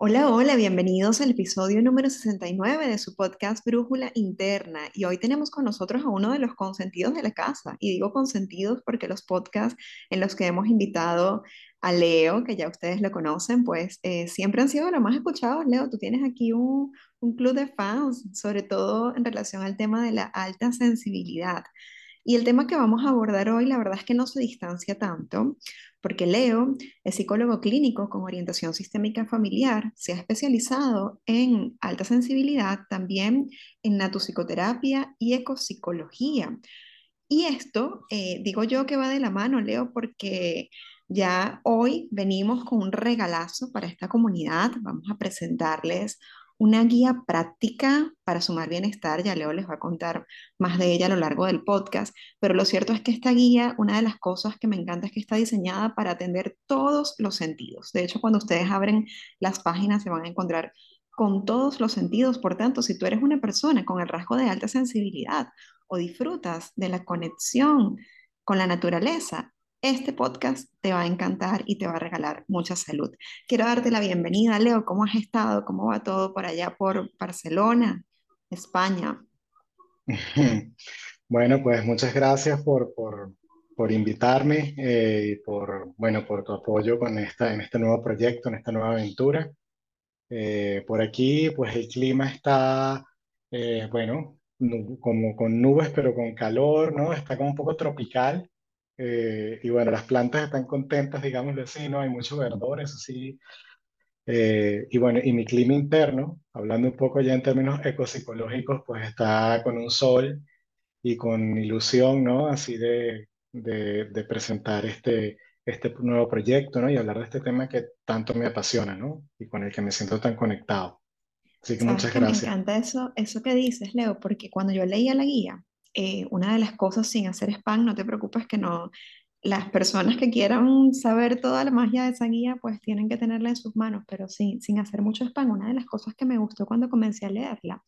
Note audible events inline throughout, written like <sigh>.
Hola, hola, bienvenidos al episodio número 69 de su podcast Brújula Interna. Y hoy tenemos con nosotros a uno de los consentidos de la casa. Y digo consentidos porque los podcasts en los que hemos invitado a Leo, que ya ustedes lo conocen, pues eh, siempre han sido los más escuchados. Leo, tú tienes aquí un, un club de fans, sobre todo en relación al tema de la alta sensibilidad. Y el tema que vamos a abordar hoy, la verdad es que no se distancia tanto, porque Leo es psicólogo clínico con orientación sistémica familiar, se ha especializado en alta sensibilidad, también en natopsicoterapia y ecopsicología. Y esto, eh, digo yo que va de la mano, Leo, porque ya hoy venimos con un regalazo para esta comunidad. Vamos a presentarles una guía práctica para sumar bienestar. Ya Leo les va a contar más de ella a lo largo del podcast, pero lo cierto es que esta guía, una de las cosas que me encanta es que está diseñada para atender todos los sentidos. De hecho, cuando ustedes abren las páginas se van a encontrar con todos los sentidos. Por tanto, si tú eres una persona con el rasgo de alta sensibilidad o disfrutas de la conexión con la naturaleza, este podcast te va a encantar y te va a regalar mucha salud. Quiero darte la bienvenida, Leo. ¿Cómo has estado? ¿Cómo va todo por allá por Barcelona, España? <laughs> Bueno, pues muchas gracias por, por, por invitarme eh, y por, bueno, por tu apoyo con esta, en este nuevo proyecto, en esta nueva aventura. Eh, por aquí, pues el clima está, eh, bueno, como con nubes, pero con calor, ¿no? Está como un poco tropical. Eh, y bueno, las plantas están contentas, digámoslo así, ¿no? Hay mucho verdor, eso sí. Eh, y bueno, y mi clima interno, hablando un poco ya en términos ecopsicológicos, pues está con un sol y con ilusión, ¿no? Así de, de, de presentar este, este nuevo proyecto, ¿no? Y hablar de este tema que tanto me apasiona, ¿no? Y con el que me siento tan conectado. Así que muchas que me gracias. encanta eso, eso que dices, Leo, porque cuando yo leía la guía, eh, una de las cosas sin hacer spam, no te preocupes que no, las personas que quieran saber toda la magia de esa guía, pues tienen que tenerla en sus manos, pero sin, sin hacer mucho spam, una de las cosas que me gustó cuando comencé a leerla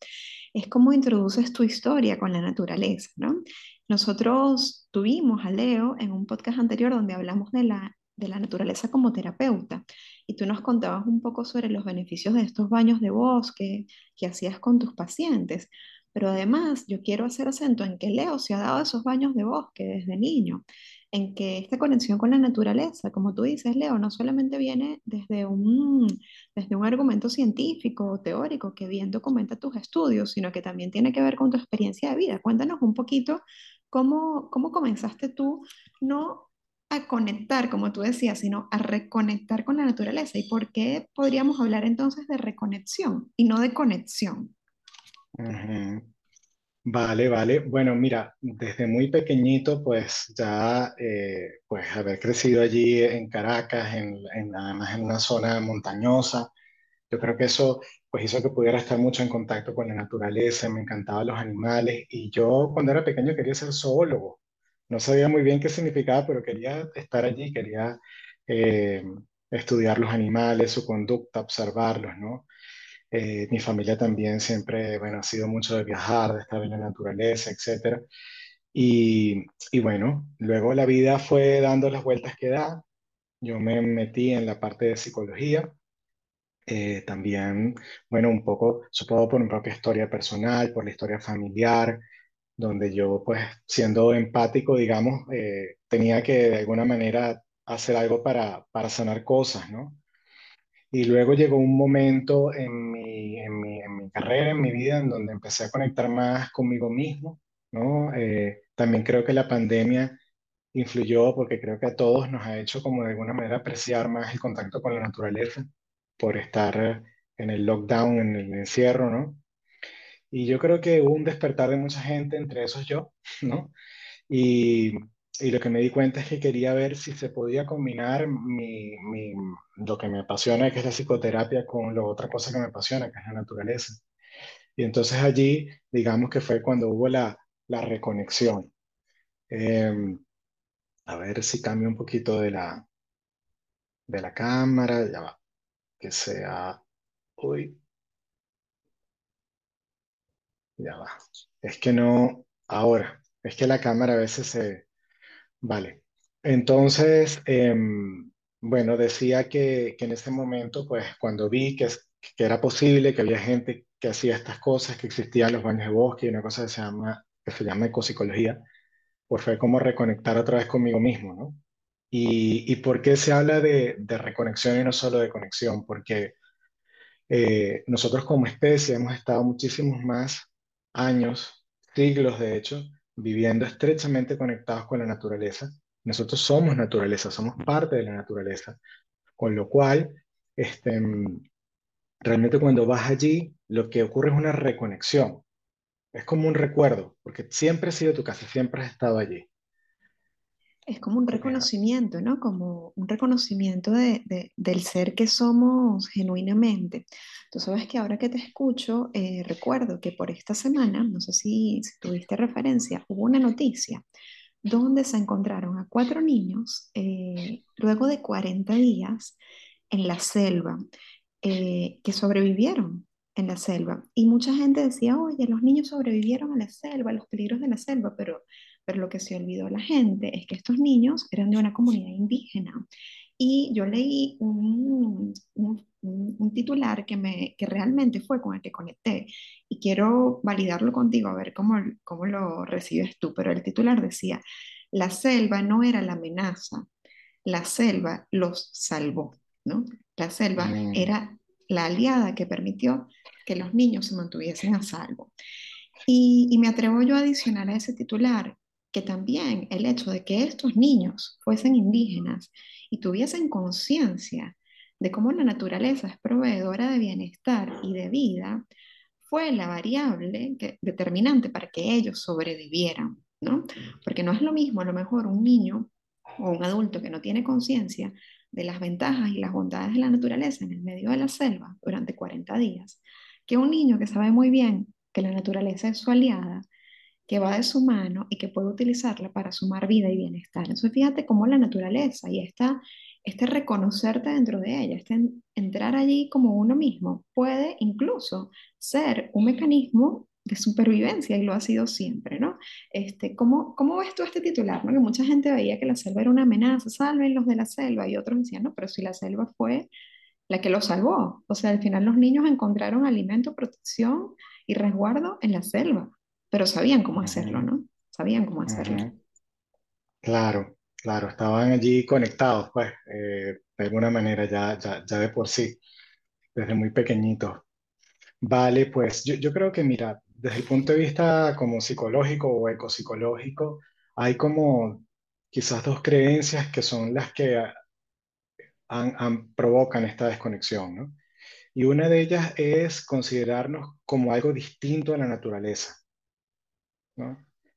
es cómo introduces tu historia con la naturaleza, ¿no? Nosotros tuvimos a Leo en un podcast anterior donde hablamos de la, de la naturaleza como terapeuta y tú nos contabas un poco sobre los beneficios de estos baños de bosque que hacías con tus pacientes. Pero además, yo quiero hacer acento en que Leo se ha dado esos baños de bosque desde niño, en que esta conexión con la naturaleza, como tú dices, Leo, no solamente viene desde un, desde un argumento científico o teórico que bien documenta tus estudios, sino que también tiene que ver con tu experiencia de vida. Cuéntanos un poquito cómo, cómo comenzaste tú, no a conectar, como tú decías, sino a reconectar con la naturaleza. ¿Y por qué podríamos hablar entonces de reconexión y no de conexión? Vale, vale. Bueno, mira, desde muy pequeñito, pues ya, eh, pues haber crecido allí en Caracas, en, en- además en una zona montañosa, yo creo que eso, pues hizo que pudiera estar mucho en contacto con la naturaleza, me encantaban los animales y yo cuando era pequeño quería ser zoólogo. No sabía muy bien qué significaba, pero quería estar allí, quería eh, estudiar los animales, su conducta, observarlos, ¿no? Eh, mi familia también siempre, bueno, ha sido mucho de viajar, de estar en la naturaleza, etcétera. Y, y bueno, luego la vida fue dando las vueltas que da. Yo me metí en la parte de psicología. Eh, también, bueno, un poco, supongo por mi propia historia personal, por la historia familiar, donde yo, pues, siendo empático, digamos, eh, tenía que de alguna manera hacer algo para, para sanar cosas, ¿no? Y luego llegó un momento en mi, en mi, en mi carrera, en mi vida, en donde empecé a conectar más conmigo mismo, ¿no? Eh, también creo que la pandemia influyó porque creo que a todos nos ha hecho como de alguna manera apreciar más el contacto con la naturaleza por estar en el lockdown, en el encierro, ¿no? Y yo creo que hubo un despertar de mucha gente, entre esos yo, ¿no? Y, y lo que me di cuenta es que quería ver si se podía combinar mi, mi- lo que me apasiona, que es la psicoterapia, con la otra cosa que me apasiona, que es la naturaleza. Y entonces allí, digamos que fue cuando hubo la, la reconexión. Eh, a ver si cambio un poquito de la, de la cámara, ya va, que sea, uy, ya va. Es que no, ahora, es que la cámara a veces se, vale. Entonces, em, Bueno, decía que, que en ese momento, pues cuando vi que, que era posible, que había gente que hacía estas cosas, que existían los baños de bosque y una cosa que se llama, que se llama ecopsicología, pues fue como reconectar otra vez conmigo mismo, ¿no? ¿Y, y por qué se habla de, de reconexión y no solo de conexión? Porque eh, nosotros como especie hemos estado muchísimos más años, siglos de hecho, viviendo estrechamente conectados con la naturaleza. Nosotros somos naturaleza, somos parte de la naturaleza. Con lo cual, este, realmente cuando vas allí, lo que ocurre es una reconexión. Es como un recuerdo, porque siempre has sido tu casa, siempre has estado allí. Es como un reconocimiento, ¿no? Como un reconocimiento de, de- del ser que somos genuinamente. Tú sabes que ahora que te escucho, eh, recuerdo que por esta semana, no sé si, si tuviste referencia, hubo una noticia donde se encontraron a cuatro niños eh, luego de 40 días en la selva, eh, que sobrevivieron en la selva. Y mucha gente decía, oye, los niños sobrevivieron a la selva, a los peligros de la selva, pero, pero lo que se olvidó la gente es que estos niños eran de una comunidad indígena. Y yo leí un, un, titular que, me, que realmente fue con el que conecté y quiero validarlo contigo, a ver cómo, cómo lo recibes tú, pero el titular decía, la selva no era la amenaza, la selva los salvó, ¿no? La selva mm, era la aliada que permitió que los niños se mantuviesen a salvo. Y, y me atrevo yo a adicionar a ese titular que también el hecho de que estos niños fuesen indígenas y tuviesen conciencia de cómo la naturaleza es proveedora de bienestar y de vida, fue la variable determinante para que ellos sobrevivieran, ¿no? Porque no es lo mismo a lo mejor un niño o un adulto que no tiene conciencia de las ventajas y las bondades de la naturaleza en el medio de la selva durante 40 días, que un niño que sabe muy bien que la naturaleza es su aliada, que va de su mano y que puede utilizarla para sumar vida y bienestar. Entonces, fíjate cómo la naturaleza y esta, este reconocerte dentro de ella, este en- entrar allí como uno mismo, puede incluso ser un mecanismo de supervivencia y lo ha sido siempre, ¿no? Este, ¿cómo, cómo ves tú este titular, ¿no? Que mucha gente veía que la selva era una amenaza, salven los de la selva, y otros decían, no, pero si la selva fue la que los salvó. O sea, al final los niños encontraron alimento, protección y resguardo en la selva, pero sabían cómo hacerlo, ¿no? Sabían cómo hacerlo. Claro, claro, estaban allí conectados, pues, eh, de alguna manera ya, ya, ya de por sí, desde muy pequeñitos. Vale, pues yo, yo creo que, mira, desde el punto de vista como psicológico o ecopsicológico, hay como quizás dos creencias que son las que han- han- provocan esta desconexión, ¿no? Y una de ellas es considerarnos como algo distinto a la naturaleza,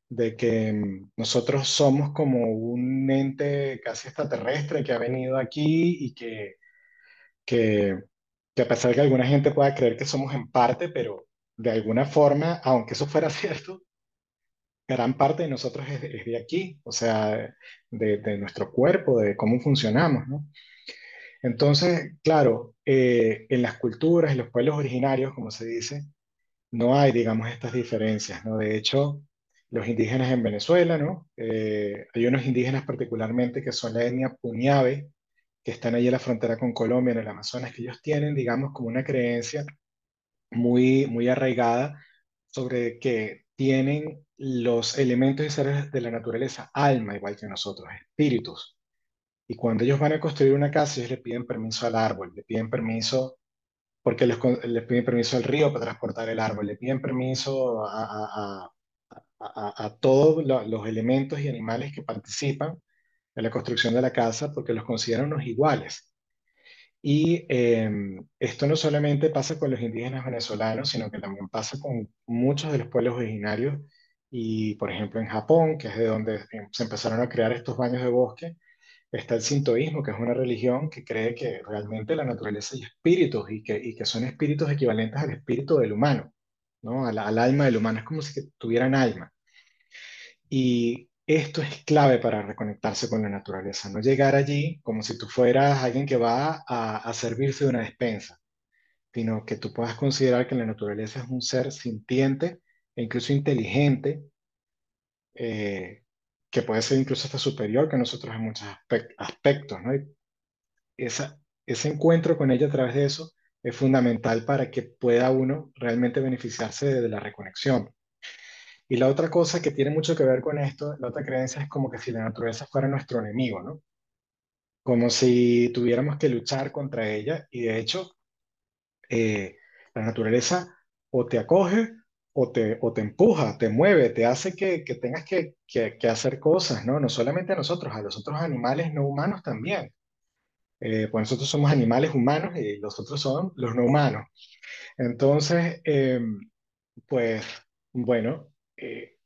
De que mm, nosotros somos como un ente casi extraterrestre que ha venido aquí y que, que, que a pesar de que alguna gente pueda creer que somos en parte, pero de alguna forma, aunque eso fuera <laughs> cierto, gran parte de nosotros es, de aquí, o sea, de, nuestro cuerpo, de cómo funcionamos. Entonces, claro, eh, en las culturas, en los pueblos originarios, como se dice, no hay, digamos, estas diferencias, ¿no? De hecho, los indígenas en Venezuela, ¿no? Eh, hay unos indígenas particularmente que son la etnia Puñabe, que están ahí en la frontera con Colombia, en el Amazonas, que ellos tienen, digamos, como una creencia muy, muy arraigada sobre que tienen los elementos y seres de la naturaleza, alma, igual que nosotros, espíritus. Y cuando ellos van a construir una casa, ellos le piden permiso al árbol, le piden permiso porque les, les piden permiso al río para transportar el árbol, le piden permiso a, todos lo- los elementos y animales que participan en la construcción de la casa porque los consideran unos iguales. Y eh, esto no solamente pasa con los indígenas venezolanos, sino que también pasa con muchos de los pueblos originarios. Y, por ejemplo, en Japón, que es de donde eh, se empezaron a crear estos baños de bosque, está el sintoísmo, que es una religión que cree que realmente la naturaleza hay espíritus y que, y que son espíritus equivalentes al espíritu del humano, ¿no? Al, al alma del humano. Es como si tuvieran alma. Y esto es clave para reconectarse con la naturaleza, no llegar allí como si tú fueras alguien que va a, a servirse de una despensa, sino que tú puedas considerar que la naturaleza es un ser sintiente e incluso inteligente, eh, que puede ser incluso hasta superior que nosotros en muchos aspe- aspectos, ¿no? esa, ese encuentro con ella a través de eso es fundamental para que pueda uno realmente beneficiarse de la reconexión. Y la otra cosa que tiene mucho que ver con esto, la otra creencia es como que si la naturaleza fuera nuestro enemigo, ¿no? Como si tuviéramos que luchar contra ella y de hecho eh, la naturaleza o te acoge o te, o te empuja, te mueve, te hace que, que tengas que, que, hacer cosas, ¿no? No solamente a nosotros, a los otros animales no humanos también. Eh, pues nosotros somos animales humanos y los otros son los no humanos. Entonces, eh, pues bueno, eh,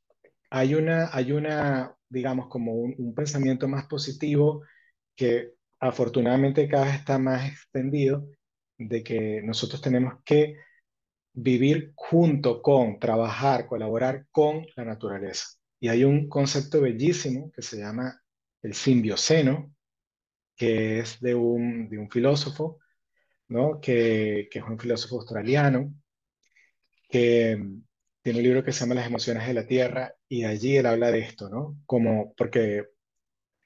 hay una, hay una, digamos, como un, un pensamiento más positivo que afortunadamente cada vez está más extendido de que nosotros tenemos que vivir junto con, trabajar, colaborar con la naturaleza. Y hay un concepto bellísimo que se llama el simbioceno, que es de un, de un filósofo, ¿no? Que, que es un filósofo australiano, que mm, tiene un libro que se llama Las emociones de la Tierra, y allí él habla de esto, ¿no? Como, porque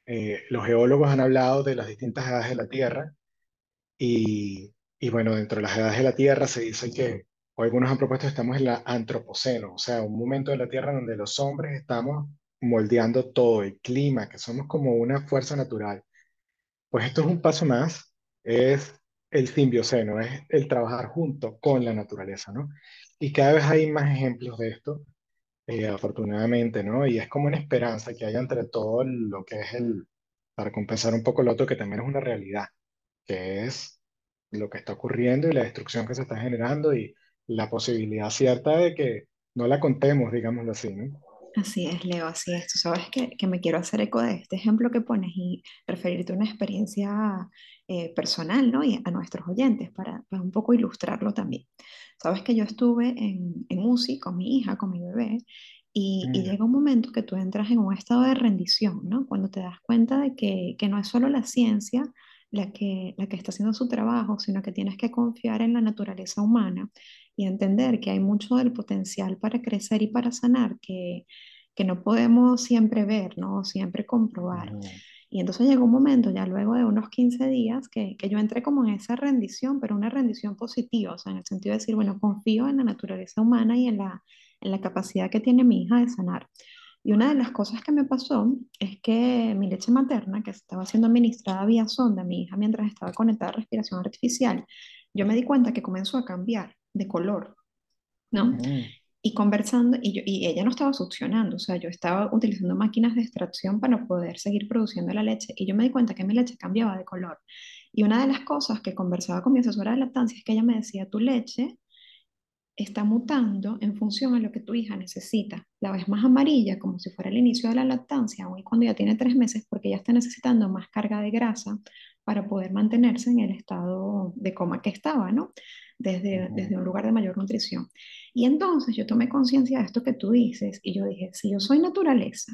eh, los geólogos han hablado de las distintas edades de la Tierra, y, y bueno, dentro de las edades de la Tierra se dice que, o algunos han propuesto estamos en la antropoceno, o sea, un momento de la Tierra donde los hombres estamos moldeando todo, el clima, que somos como una fuerza natural. Pues esto es un paso más, es el simbioceno, es el trabajar junto con la naturaleza, ¿no? Y cada vez hay más ejemplos de esto, eh, afortunadamente, ¿no? Y es como una esperanza que haya entre todo lo que es el, para compensar un poco lo otro que también es una realidad, que es lo que está ocurriendo y la destrucción que se está generando y la posibilidad cierta de que no la contemos, digámoslo así, ¿no? Así es, Leo, así es. Tú sabes que, que me quiero hacer eco de este ejemplo que pones y referirte a una experiencia eh, personal, ¿no? Y a nuestros oyentes para, para un poco ilustrarlo también. Sabes que yo estuve en, en UCI con mi hija, con mi bebé, y, y Mm, llega un momento que tú entras en un estado de rendición, ¿no? Cuando te das cuenta de que, que no es solo la ciencia la que, la que está haciendo su trabajo, sino que tienes que confiar en la naturaleza humana y entender que hay mucho del potencial para crecer y para sanar que que no podemos siempre ver, ¿no? Siempre comprobar. Y entonces llegó un momento, ya luego de unos 15 días, que, que yo entré como en esa rendición, pero una rendición positiva, o sea, en el sentido de decir, bueno, confío en la naturaleza humana y en la, en la capacidad que tiene mi hija de sanar. Y una de las cosas que me pasó es que mi leche materna, que estaba siendo administrada vía sonda a mi hija mientras estaba conectada a respiración artificial, yo me di cuenta que comenzó a cambiar de color, ¿no? Y conversando, y, yo, y ella no estaba succionando, o sea, yo estaba utilizando máquinas de extracción para poder seguir produciendo la leche, y yo me di cuenta que mi leche cambiaba de color. Y una de las cosas que conversaba con mi asesora de lactancia es que ella me decía, tu leche está mutando en función a lo que tu hija necesita. La ves más amarilla, como si fuera el inicio de la lactancia, aun y cuando ya tiene tres meses, porque ella está necesitando más carga de grasa para poder mantenerse en el estado de coma que estaba, ¿no? Desde, desde un lugar de mayor nutrición. Y entonces yo tomé conciencia de esto que tú dices y yo dije, si yo soy naturaleza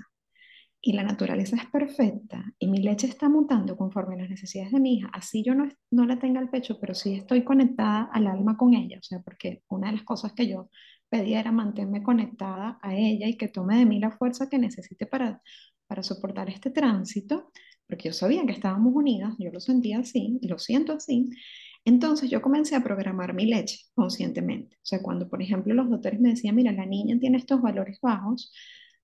y la naturaleza es perfecta y mi leche está mutando conforme a las necesidades de mi hija, así yo no, no la tenga al pecho, pero sí estoy conectada al alma con ella, o sea, porque una de las cosas que yo pedía era mantenerme conectada a ella y que tome de mí la fuerza que necesite para, para soportar este tránsito, porque yo sabía que estábamos unidas, yo lo sentía así y lo siento así. Entonces yo comencé a programar mi leche conscientemente. O sea, cuando por ejemplo los doctores me decían, mira, la niña tiene estos valores bajos,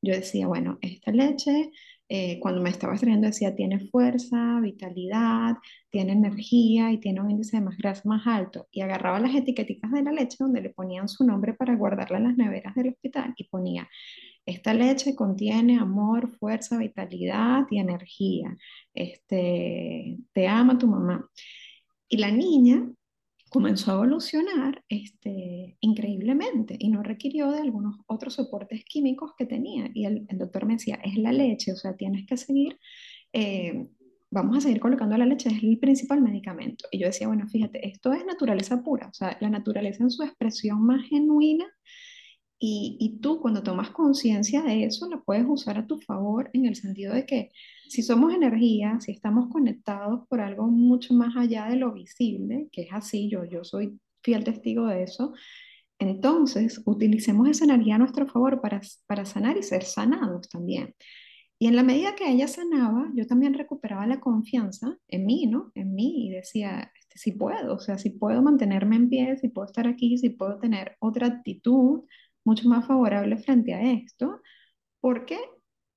yo decía, bueno, esta leche, eh, cuando me estaba estrenando decía, tiene fuerza, vitalidad, tiene energía y tiene un índice de más grasa más alto. Y agarraba las etiqueticas de la leche donde le ponían su nombre para guardarla en las neveras del hospital y ponía, esta leche contiene amor, fuerza, vitalidad y energía. Este, te ama tu mamá. Y la niña comenzó a evolucionar este, increíblemente y no requirió de algunos otros soportes químicos que tenía. Y el, el doctor me decía, es la leche, o sea, tienes que seguir, eh, vamos a seguir colocando la leche, es el principal medicamento. Y yo decía, bueno, fíjate, esto es naturaleza pura, o sea, la naturaleza en su expresión más genuina y, y tú cuando tomas conciencia de eso, la puedes usar a tu favor en el sentido de que si somos energía, si estamos conectados por algo mucho más allá de lo visible, que es así, yo, yo soy fiel testigo de eso, entonces utilicemos esa energía a nuestro favor para, para sanar y ser sanados también. Y en la medida que ella sanaba, yo también recuperaba la confianza en mí, ¿no? En mí y decía, este, sí puedo, o sea, si puedo mantenerme en pie, si puedo estar aquí, si puedo tener otra actitud mucho más favorable frente a esto, porque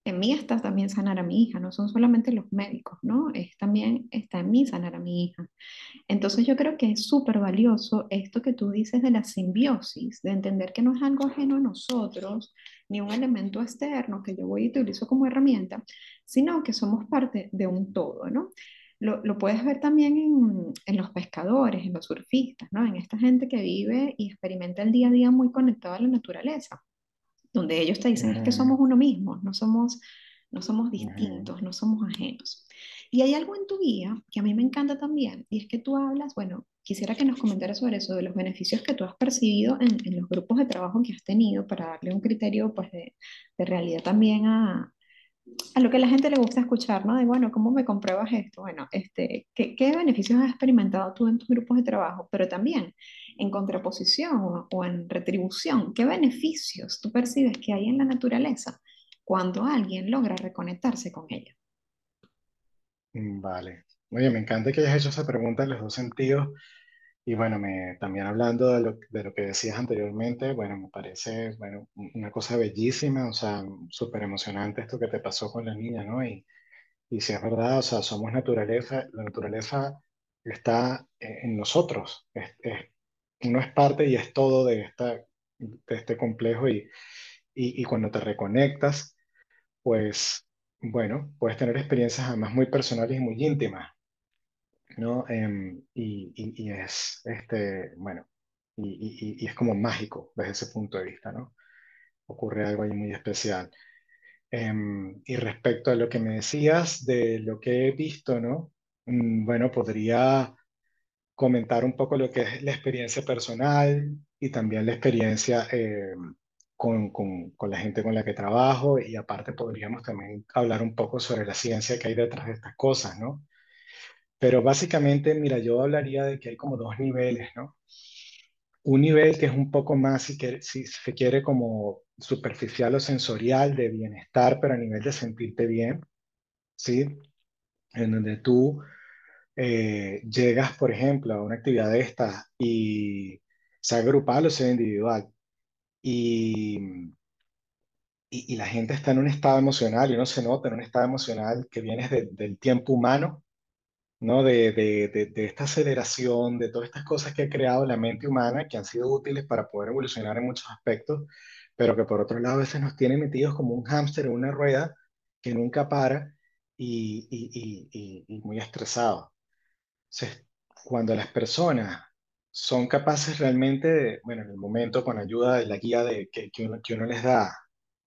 en mí está también sanar a mi hija, no son solamente los médicos, ¿no? Es también está en mí sanar a mi hija. Entonces yo creo que es súper valioso esto que tú dices de la simbiosis, de entender que no es algo ajeno a nosotros, ni un elemento externo que yo voy y utilizo como herramienta, sino que somos parte de un todo, ¿no? Lo, lo puedes ver también en, en, los pescadores, en los surfistas, ¿no? En esta gente que vive y experimenta el día a día muy conectado a la naturaleza, donde ellos te dicen es que somos uno mismo, no somos, no somos distintos, no somos ajenos. Y hay algo en tu guía que a mí me encanta también, y es que tú hablas, bueno, quisiera que nos comentaras sobre eso, de los beneficios que tú has percibido en, en los grupos de trabajo que has tenido para darle un criterio pues, de, de realidad también a, a lo que la gente le gusta escuchar, ¿no? De, bueno, ¿cómo me compruebas esto? Bueno, este, ¿qué, qué beneficios has experimentado tú en tus grupos de trabajo? Pero también, en contraposición o, o en retribución, ¿qué beneficios tú percibes que hay en la naturaleza cuando alguien logra reconectarse con ella? Mm, Vale. Oye, me encanta que hayas hecho esa pregunta en los dos sentidos. Y bueno, me, también hablando de lo, de lo que decías anteriormente, bueno, me parece, bueno, una cosa bellísima, o sea, súper emocionante esto que te pasó con la niña, ¿no? Y, y si es verdad, o sea, somos naturaleza, la naturaleza está en en nosotros, es, es- uno es parte y es todo de esta, de este complejo y, y, y cuando te reconectas, pues, bueno, puedes tener experiencias además muy personales y muy íntimas. ¿No? Em, y, y- y es, este, bueno, y, y- es como mágico desde ese punto de vista, ¿no? Ocurre algo ahí muy especial. Em, y respecto a lo que me decías de lo que he visto, ¿no? Mm, bueno, podría comentar un poco lo que es la experiencia personal y también la experiencia em, con, con, con la gente con la que trabajo y aparte podríamos también hablar un poco sobre la ciencia que hay detrás de estas cosas, ¿no? Pero básicamente, mira, yo hablaría de que hay como dos niveles, ¿no? Un nivel que es un poco más, si, si se quiere, como superficial o sensorial de bienestar, pero a nivel de sentirte bien, ¿sí? En donde tú eh, llegas, por ejemplo, a una actividad de esta y sea grupal o sea individual, y, y, y la gente está en un estado emocional y uno se nota en un estado emocional que viene de- del tiempo humano ¿no? De, de, de, esta aceleración, de todas estas cosas que ha creado la mente humana, que han sido útiles para poder evolucionar en muchos aspectos, pero que por otro lado a veces nos tiene metidos como un hámster en una rueda que nunca para y, y, y, y, muy estresados. Entonces, cuando las personas son capaces realmente, de, bueno, en el momento con ayuda de la guía de, que, que uno, que uno les da,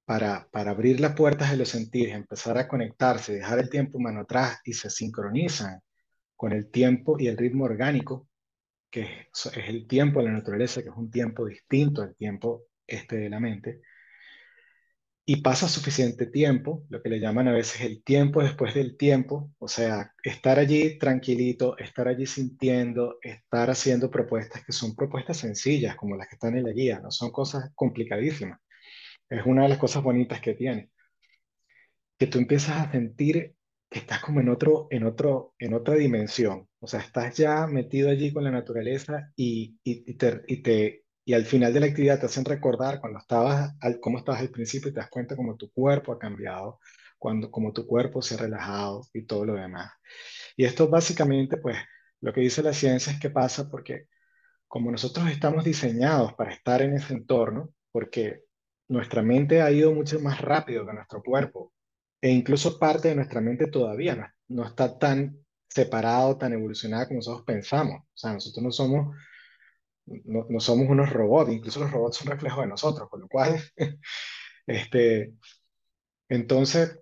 para, para abrir las puertas de los sentidos, empezar a conectarse, dejar el tiempo humano atrás y se sincronizan con el tiempo y el ritmo orgánico, que es, el tiempo de la naturaleza, que es un tiempo distinto al tiempo este de la mente, y pasa suficiente tiempo, lo que le llaman a veces el tiempo después del tiempo, o sea, estar allí tranquilito, estar allí sintiendo, estar haciendo propuestas que son propuestas sencillas, como las que están en la guía, no son cosas complicadísimas. Es una de las cosas bonitas que tiene. que tú empiezas a sentir estás como en otro, en otro, en otra dimensión. O sea, estás ya metido allí con la naturaleza y, y, y te, y, te, y al final de la actividad te hacen recordar cuando estabas, al, cómo estabas al principio y te das cuenta cómo tu cuerpo ha cambiado, cuando, cómo tu cuerpo se ha relajado y todo lo demás. Y esto básicamente, pues, lo que dice la ciencia es que pasa porque como nosotros estamos diseñados para estar en ese entorno, porque nuestra mente ha ido mucho más rápido que nuestro cuerpo, e incluso parte de nuestra mente todavía no, no está tan separado, tan evolucionada como nosotros pensamos. O sea, nosotros no somos, no, no somos unos robots, incluso los robots son reflejos de nosotros, con lo cual, <laughs> este, entonces,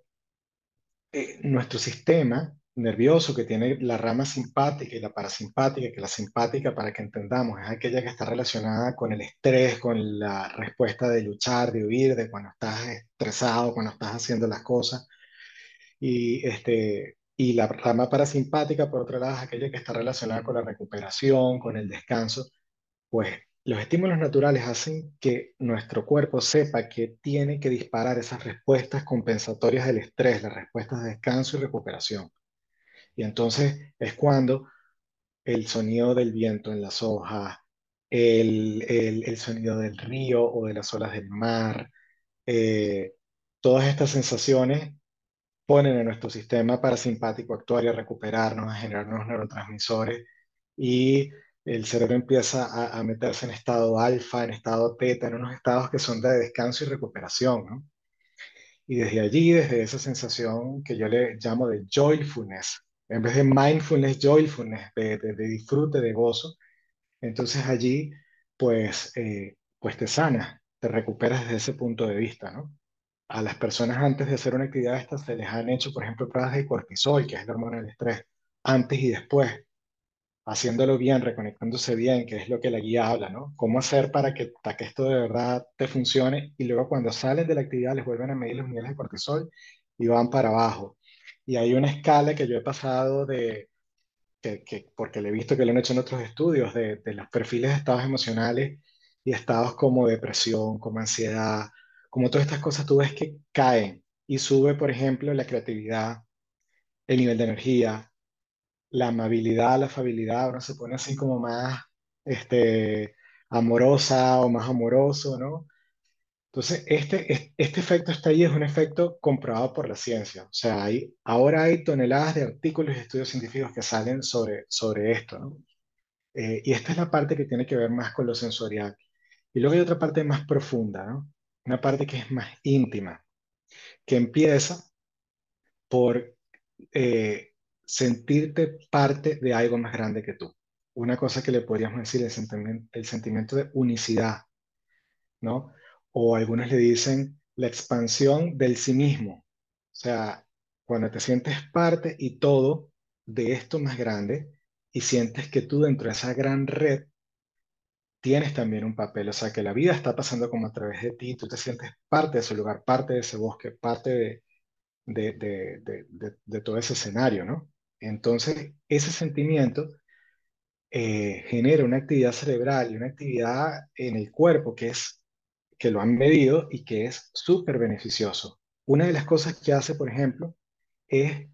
eh, nuestro sistema nervioso que tiene la rama simpática y la parasimpática, que la simpática, para que entendamos, es aquella que está relacionada con el estrés, con la respuesta de luchar, de huir, de cuando estás estresado, cuando estás haciendo las cosas. Y, este, y la rama parasimpática, por otro lado, es aquella que está relacionada con la recuperación, con el descanso. Pues los estímulos naturales hacen que nuestro cuerpo sepa que tiene que disparar esas respuestas compensatorias del estrés, las respuestas de descanso y recuperación. Y entonces es cuando el sonido del viento en las hojas, el, el, sonido del río o de las olas del mar, eh, todas estas sensaciones ponen en nuestro sistema parasimpático actuar y recuperarnos, a generarnos neurotransmisores y el cerebro empieza a, meterse en estado alfa, en estado teta, en unos estados que son de descanso y recuperación. Y desde allí, desde esa sensación que yo le llamo de joyfulness, en vez de mindfulness, joyfulness, de, disfrute, de gozo, entonces allí, pues, eh, pues te sanas, te recuperas desde ese punto de vista, ¿no? A las personas antes de hacer una actividad esta se les han hecho, por ejemplo, pruebas de cortisol, que es la hormona del estrés, antes y después, haciéndolo bien, reconectándose bien, que es lo que la guía habla, ¿no? Cómo hacer para que, para que esto de verdad te funcione y luego cuando salen de la actividad les vuelven a medir los niveles de cortisol y van para abajo. Y hay una escala que yo he pasado de, que, que, porque le he visto que lo han hecho en otros estudios, de, de los perfiles de estados emocionales y estados como depresión, como ansiedad, como todas estas cosas, tú ves que caen y sube, por ejemplo, la creatividad, el nivel de energía, la amabilidad, la afabilidad, uno se pone así como más este, amorosa o más amoroso, ¿no? Entonces, este, este efecto está ahí, es un efecto comprobado por la ciencia. O sea, hay, ahora hay toneladas de artículos y estudios científicos que salen sobre, sobre esto, ¿no? Eh, y esta es la parte que tiene que ver más con lo sensorial. Y luego hay otra parte más profunda, ¿no? Una parte que es más íntima, que empieza por eh, sentirte parte de algo más grande que tú. Una cosa que le podríamos decir el sentimiento, el sentimiento de unicidad, ¿no? O algunos le dicen la expansión del sí mismo. O sea, cuando te sientes parte y todo de esto más grande y sientes que tú dentro de esa gran red tienes también un papel, o sea, que la vida está pasando como a través de ti, tú te sientes parte de ese lugar, parte de ese bosque, parte de, de, de, de, todo ese escenario, ¿no? Entonces, ese sentimiento eh, genera una actividad cerebral y una actividad en el cuerpo que es que lo han medido y que es súper beneficioso. Una de las cosas que hace, por ejemplo, es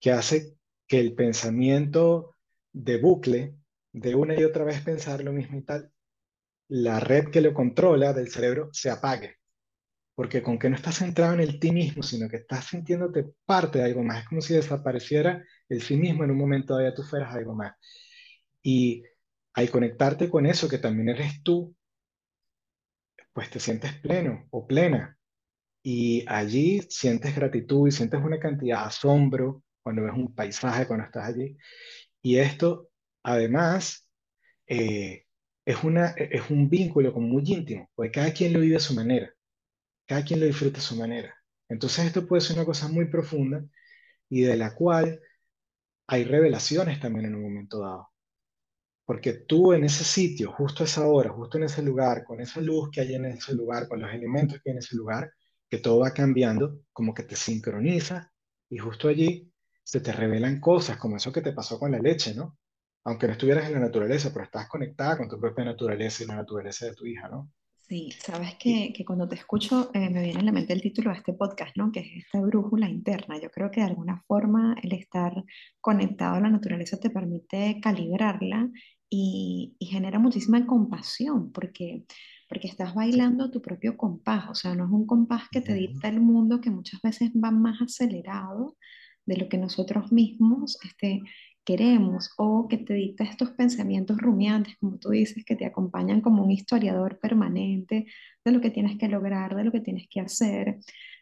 que hace que el pensamiento de bucle, de una y otra vez pensar lo mismo y tal, la red que lo controla del cerebro se apague. Porque con que no estás centrado en el ti mismo, sino que estás sintiéndote parte de algo más, es como si desapareciera el sí mismo en un momento de tú fueras algo más. Y al conectarte con eso, que también eres tú, pues te sientes pleno o plena. Y allí sientes gratitud y sientes una cantidad de asombro cuando ves un paisaje, cuando estás allí. Y esto, además, eh, es, una, es un vínculo como muy íntimo, porque cada quien lo vive a su manera, cada quien lo disfruta a su manera. Entonces esto puede ser una cosa muy profunda y de la cual hay revelaciones también en un momento dado. Porque tú en ese sitio, justo a esa hora, justo en ese lugar, con esa luz que hay en ese lugar, con los elementos que hay en ese lugar, que todo va cambiando, como que te sincroniza y justo allí se te revelan cosas, como eso que te pasó con la leche, ¿no? aunque no estuvieras en la naturaleza, pero estás conectada con tu propia naturaleza y la naturaleza de tu hija, ¿no? Sí, sabes que, que cuando te escucho eh, me viene a la mente el título de este podcast, ¿no? Que es esta brújula interna. Yo creo que de alguna forma el estar conectado a la naturaleza te permite calibrarla y, y genera muchísima compasión, porque, porque estás bailando tu propio compás, o sea, no es un compás que te dicta el mundo, que muchas veces va más acelerado de lo que nosotros mismos este, queremos o que te dicta estos pensamientos rumiantes, como tú dices, que te acompañan como un historiador permanente de lo que tienes que lograr, de lo que tienes que hacer,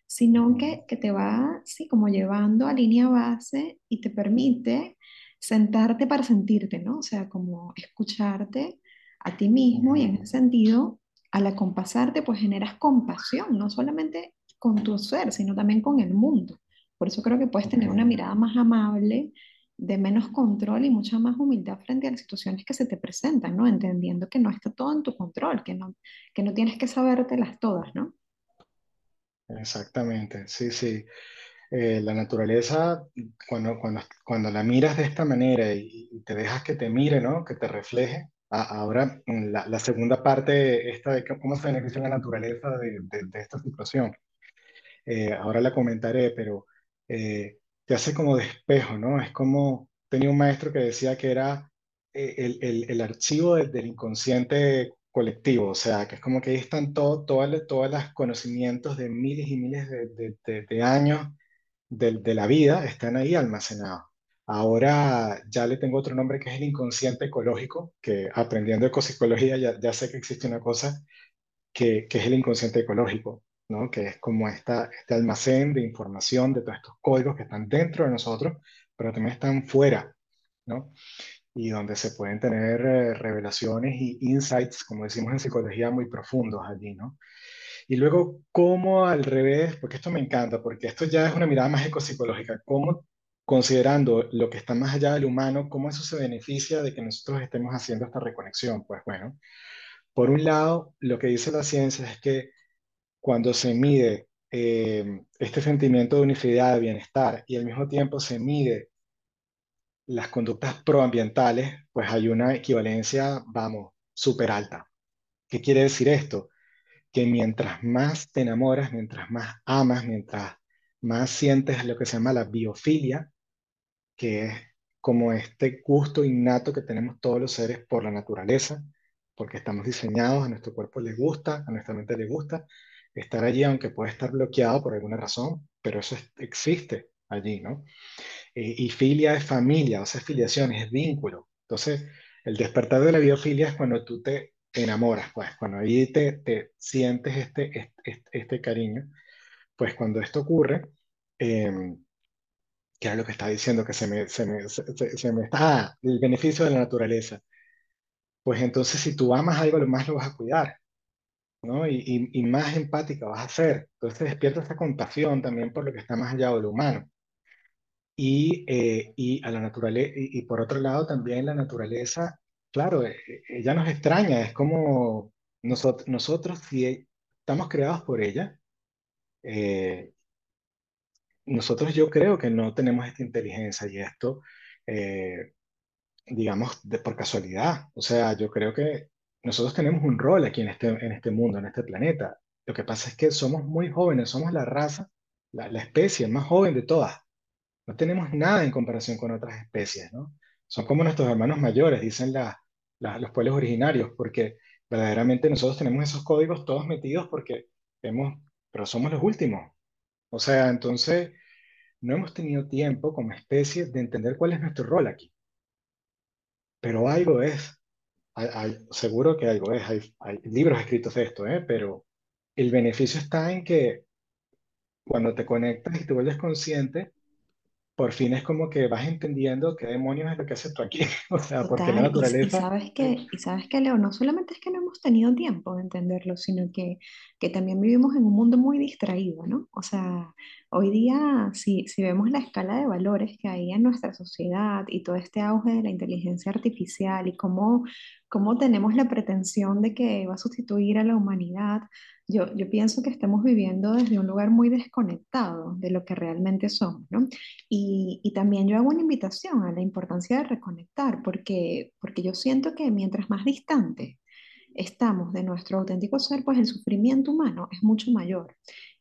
sino que, que te va, sí, como llevando a línea base y te permite sentarte para sentirte, ¿no? O sea, como escucharte a ti mismo y en ese sentido, al acompasarte, pues generas compasión, no solamente con tu ser, sino también con el mundo. Por eso creo que puedes tener una mirada más amable de menos control y mucha más humildad frente a las situaciones que se te presentan, ¿no? Entendiendo que no está todo en tu control, que no, que no tienes que sabértelas todas, ¿no? Exactamente, sí, sí. Eh, la naturaleza, cuando, cuando, cuando la miras de esta manera y, y te dejas que te mire, ¿no? Que te refleje, a- ahora, mm, la, la segunda parte, esta de cómo se beneficia la naturaleza de, de- de esta situación. Eh, ahora la comentaré, pero eh, te hace como despejo, ¿no? Es como, tenía un maestro que decía que era eh, el, el- el archivo de- del inconsciente colectivo, o sea, que es como que ahí están todo, todas las- todos los conocimientos de miles y miles de, de- de- de años de, de la vida, están ahí almacenados. Ahora ya le tengo otro nombre que es el inconsciente ecológico, que aprendiendo ecopsicología ya, sé que existe una cosa que, que es el inconsciente ecológico, ¿no? Que es como esta, este almacén de información de todos estos códigos que están dentro de nosotros, pero también están fuera, ¿no? Y donde se pueden tener eh, revelaciones y insights, como decimos en psicología, muy profundos allí, ¿no? Y luego, ¿cómo al revés? Porque esto me encanta, porque esto ya es una mirada más ecopsicológica, ¿cómo considerando lo que está más allá del humano, cómo eso se beneficia de que nosotros estemos haciendo esta reconexión? Pues bueno, por un lado, lo que dice la ciencia es que cuando se mide eh, este sentimiento de unicidad, de bienestar, y al mismo tiempo se mide las conductas proambientales, pues hay una equivalencia, vamos, súper alta. ¿Qué quiere decir esto? Que mientras más te enamoras, mientras más amas, mientras más sientes lo que se llama la biofilia, que es como este gusto innato que tenemos todos los seres por la naturaleza, porque estamos diseñados, a nuestro cuerpo le gusta, a nuestra mente le gusta estar allí, aunque puede estar bloqueado por alguna razón, pero eso es- existe allí, ¿no? Eh, y filia es familia, o sea, es filiación, es vínculo. Entonces, el despertar de la biofilia es cuando tú te enamoras, pues, cuando ahí te, te sientes este, este, este cariño, pues cuando esto ocurre, em, que era lo que estaba diciendo, que se me, se me, se, se- me está, ah, el beneficio de la naturaleza. Pues entonces si tú amas algo, lo más lo vas a cuidar, ¿no? Y, y, y más empática vas a ser. Entonces despierta esta compasión también por lo que está más allá de lo humano. Y, eh, y a la naturaleza, y por otro lado también la naturaleza, claro, eh, eh, ella nos extraña, es como nosotros, nosotros si estamos creados por ella, eh, nosotros yo creo que no tenemos esta inteligencia y esto, eh, digamos, de, por casualidad. O sea, yo creo que nosotros tenemos un rol aquí en este, en este mundo, en este planeta. Lo que pasa es que somos muy jóvenes, somos la raza, la, la especie más joven de todas. No tenemos nada en comparación con otras especies, ¿no? Son como nuestros hermanos mayores, dicen la- la- los pueblos originarios, porque verdaderamente nosotros tenemos esos códigos todos metidos porque hemos, pero somos los últimos. O sea, entonces no hemos tenido tiempo como especie de entender cuál es nuestro rol aquí. Pero algo es, seguro que algo es, hay, hay libros escritos de esto, ¿eh? Pero el beneficio está en que cuando te conectas y te vuelves consciente, por fin es como que vas entendiendo qué demonios es lo que haces tú aquí. <laughs> O sea, porque la Total, y, y naturaleza... sabes que, y sabes que, Leo, no solamente es que no hemos tenido tiempo de entenderlo, sino que, que también vivimos en un mundo muy distraído, ¿no? O sea, hoy día, si, si vemos la escala de valores que hay en nuestra sociedad y todo este auge de la inteligencia artificial y cómo, cómo tenemos la pretensión de que va a sustituir a la humanidad, yo, yo pienso que estamos viviendo desde un lugar muy desconectado de lo que realmente somos, ¿no? Y, y también yo hago una invitación a la importancia de reconectar, porque, porque yo siento que mientras más distante estamos de nuestro auténtico ser, pues el sufrimiento humano es mucho mayor.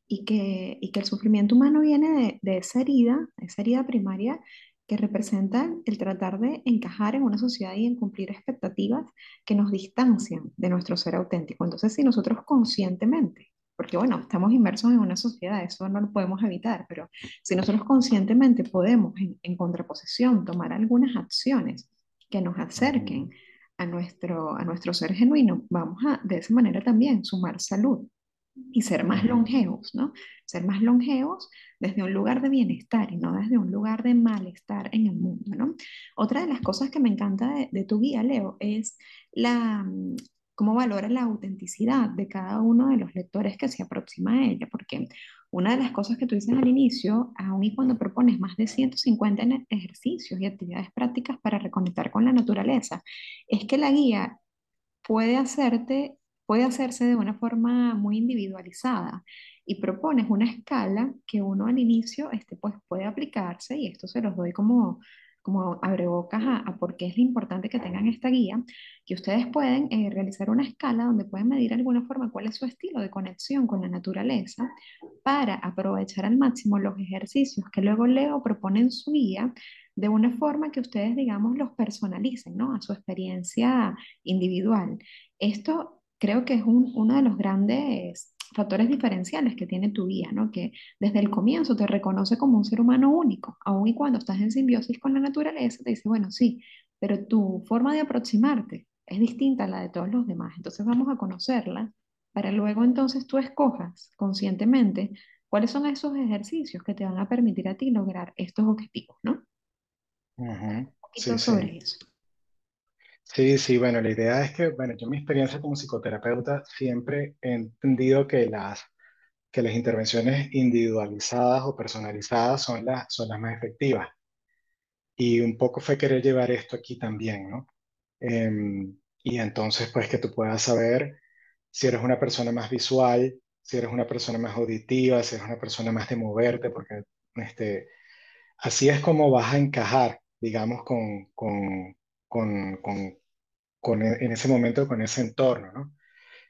Y que, y que el sufrimiento humano viene de, de esa herida, esa herida primaria que representa el tratar de encajar en una sociedad y en cumplir expectativas que nos distancian de nuestro ser auténtico. Entonces, si nosotros conscientemente, porque bueno, estamos inmersos en una sociedad, eso no lo podemos evitar, pero si nosotros conscientemente podemos, en, en contraposición, tomar algunas acciones que nos acerquen a nuestro, a nuestro ser genuino, vamos a de esa manera también sumar salud y ser más longevos, ¿no? Ser más longevos desde un lugar de bienestar y no desde un lugar de malestar en el mundo, ¿no? Otra de las cosas que me encanta de, de tu guía, Leo, es la, cómo valora la autenticidad de cada uno de los lectores que se aproxima a ella, porque una de las cosas que tú dices al inicio, aun y cuando propones más de 150 en- ejercicios y actividades prácticas para reconectar con la naturaleza, es que la guía puede hacerte, puede hacerse de una forma muy individualizada y propones una escala que uno al inicio este, pues, puede aplicarse y esto se los doy como, como abrebocas a, a por qué es importante que tengan esta guía, que ustedes pueden eh, realizar una escala donde pueden medir de alguna forma cuál es su estilo de conexión con la naturaleza para aprovechar al máximo los ejercicios que luego Leo propone en su guía de una forma que ustedes, digamos, los personalicen, ¿no? A su experiencia individual. Esto creo que es un- uno de los grandes factores diferenciales que tiene tu guía, ¿no? Que desde el comienzo te reconoce como un ser humano único, aun y cuando estás en simbiosis con la naturaleza, te dice, bueno, sí, pero tu forma de aproximarte es distinta a la de todos los demás. Entonces vamos a conocerla para luego entonces tú escojas conscientemente cuáles son esos ejercicios que te van a permitir a ti lograr estos objetivos, ¿no? Un Ujú. poquito Sí, sobre sí. eso. Sí, sí, bueno, la idea es que, bueno, yo en mi experiencia como psicoterapeuta siempre he entendido que las, que las intervenciones individualizadas o personalizadas son las, son las más efectivas. Y un poco fue querer llevar esto aquí también, ¿no? Em, y entonces, pues que tú puedas saber si eres una persona más visual, si eres una persona más auditiva, si eres una persona más de moverte, porque este, así es como vas a encajar, digamos, con, con, con, con, con e- en ese momento, con ese entorno, ¿no?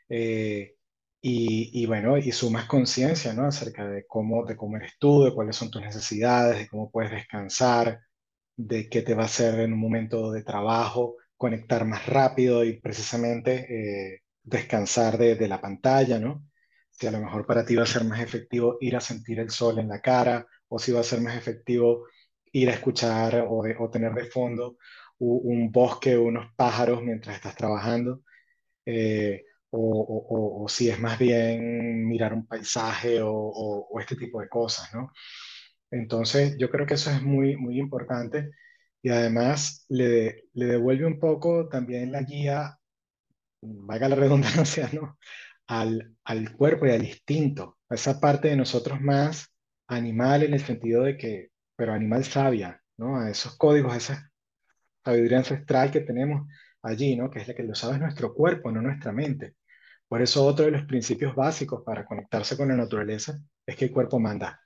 Eh, y, y bueno, y sumas conciencia, ¿no? Acerca de cómo, de cómo eres tú, de cuáles son tus necesidades, de cómo puedes descansar, de qué te va a hacer en un momento de trabajo, conectar más rápido y precisamente eh, descansar de, la pantalla, ¿no? Si a lo mejor para ti va a ser más efectivo ir a sentir el sol en la cara, o si va a ser más efectivo ir a escuchar o, de- o tener de fondo un bosque unos pájaros mientras estás trabajando eh, o, o- si es más bien mirar un paisaje o, este tipo de cosas, ¿no? Entonces, yo creo que eso es muy, muy importante y además le, le devuelve un poco también la guía, valga la redundancia, ¿no? Al, al cuerpo y al instinto, a esa parte de nosotros más animal en el sentido de que, pero animal sabia, ¿no? A esos códigos, a esa sabiduría ancestral que tenemos allí, ¿no? Que es la que lo sabe es nuestro cuerpo, no nuestra mente. Por eso otro de los principios básicos para conectarse con la naturaleza es que el cuerpo manda,